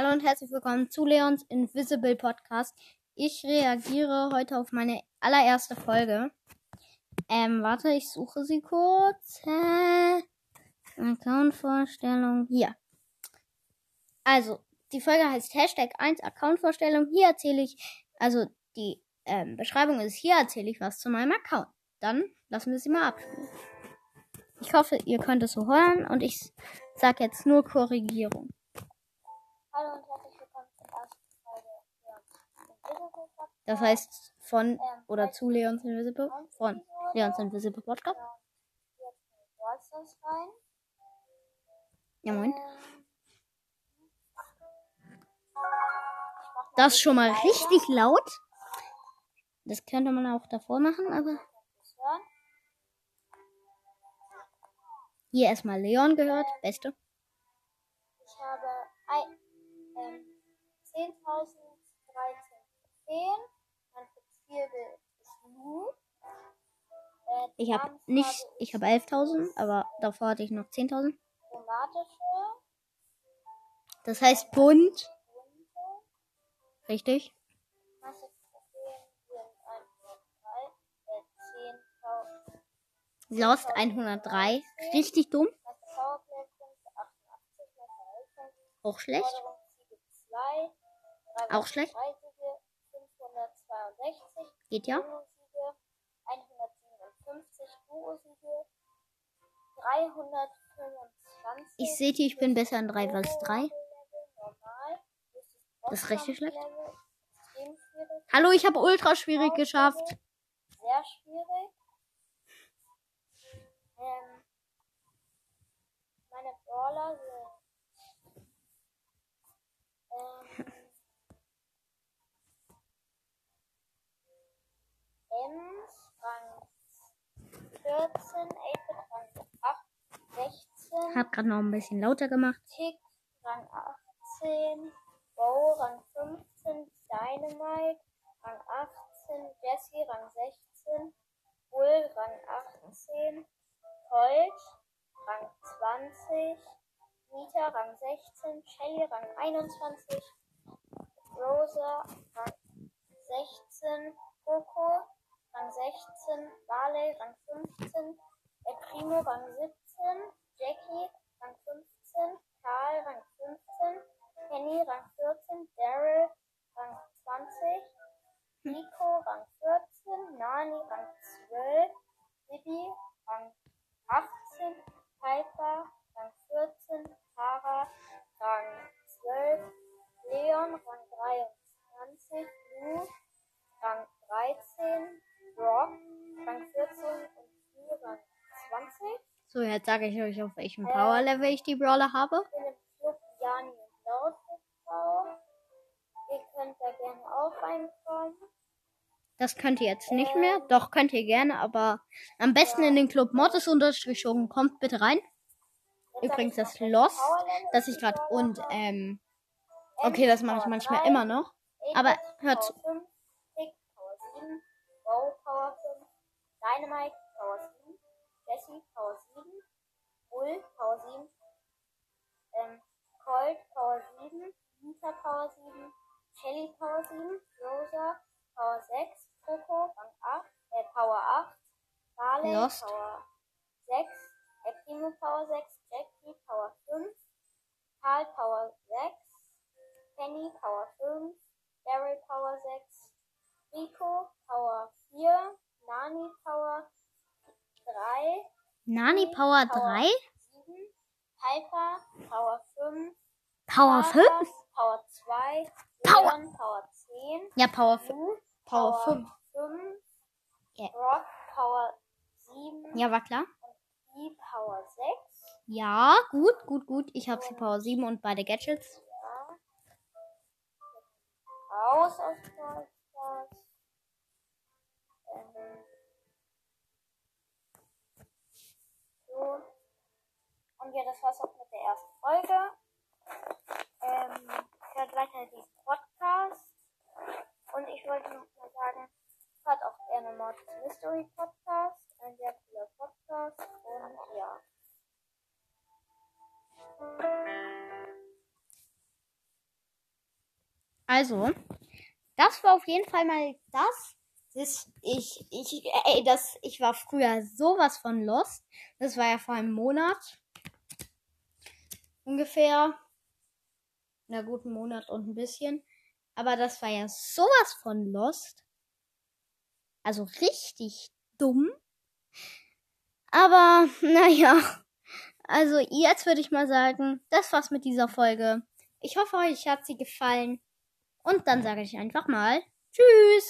Hallo und herzlich willkommen zu Leons Invisible Podcast. Ich reagiere heute auf meine allererste Folge. Ähm, warte, ich suche sie kurz. Äh, Account-Vorstellung. Hier. Also, die Folge heißt Hashtag 1 Account-Vorstellung. Hier erzähle ich, also die ähm, Beschreibung ist, hier erzähle ich was zu meinem Account. Dann lassen wir sie mal abspielen. Ich hoffe, ihr könnt es so hören und ich sage jetzt nur Korrigierung. Hallo und herzlich willkommen zur ersten Folge Leons. Das heißt von Ähm, oder zu Leons Invisible? Von. Leons Invisible Podcast? Ja, moin. Das schon mal richtig laut. Das könnte man auch davor machen, aber hier erstmal Leon gehört. Beste. Ich habe ein, ähm, 10.013 Trophäen. Mein Profilbild ist Lu. Äh, Ich habe nicht, ich habe 11.000, aber davor hatte ich noch 10.000. chromatische. Das heißt bunt. Richtig. Masse Trophäen sind 103, äh, 10.000. Lost 103. Richtig dumm. Masse Powerplay-Punkte 88, Masse Heilpunkte, Auch schlecht. Forderung Siege 2, Auch schlecht. 3 Siege, 562, Geht ja. Solo-Siege, 157, Duo-Siege, 325. Ich sehe die, ich bin besser in 3 vs 3. Level, normal. Das ist richtig schlecht. Hallo, ich habe ultra schwierig geschafft. Sehr schwierig. Ähm, meine Brawler sind 1, Rang 14, 8 Rang 8, 16. Hab gerade noch ein bisschen lauter gemacht. Tick, Rang 18, Bo, Rang 15, Dynamite, Rang 18, Jesse, Rang 16, Bull, Rang 18, Holt, Rang 20, Mieter, Rang 16, Shelly, Rang 21, Rosa, Rang 16, Coco, Rang 16, Barley Rang 15, El Primo Rang 17, Jackie Rang 15, Karl Rang 15, Penny Rang 14, Daryl Rang 20, Nico Rang 14, Nani Rang 12, Bibi Rang 18, Brock Rang 14 und Lee Rang 20. So, jetzt sage ich euch, auf welchem Power-Level ich die Brawler habe. Ich bin im und Laut TV. Ihr könnt da gerne auch reinkommen. Das könnt ihr jetzt nicht mehr. Doch, könnt ihr gerne, aber am besten in den Club Mortis unterstrichen. Kommt bitte rein. Jetzt Übrigens das Lost, das ich gerade und ähm, okay, das mache ich manchmal immer noch. Aber hört zu. Power 5, Tick, Power 7, Bow, Power 5, Dynamite, Power 7, Jesse, Power 7, Bull, Power 7, ähm, Colt, Power 7, Nita, Power 7, Shelly, Power 7, Rosa, Power 6, Coco, Rang 8, äh, Power 8, Barley, Lost. Power 6, El Primo, Power 6, Jackie, Power 5, Karl, Power 6, Penny, Power 5, Daryl, Power 6, Rico, Power 4, Nani, Power 3, Nani Power 3? 7, Piper, Power 5, Power Tara, 5? Power 2, Power- Leon, Power 10, Ja, Power 5. Lu, Power 5. 5, Ja. Brock, Power 7, Ja, war klar. Lee, Power 6, Ja, gut, gut, gut. Ich habe sie Power 7 und beide Gadgets. ja. Raus aus Brawl ja, das war's auch mit der ersten Folge. Ähm, hört weiter diesen Podcast. Und ich wollte noch mal sagen, hört auch gerne Mortis Mystery Podcast. Ein sehr cooler Podcast. Und ja. Also, das war auf jeden Fall mal das. das ich, ich, ey, das, ich war früher sowas von lost. Das war ja vor einem Monat. Ungefähr. Na guten Monat und ein bisschen. Aber das war ja sowas von lost. Also richtig dumm. Aber, naja. Also jetzt würde ich mal sagen, das war's mit dieser Folge. Ich hoffe, euch hat sie gefallen. Und dann sage ich einfach mal Tschüss.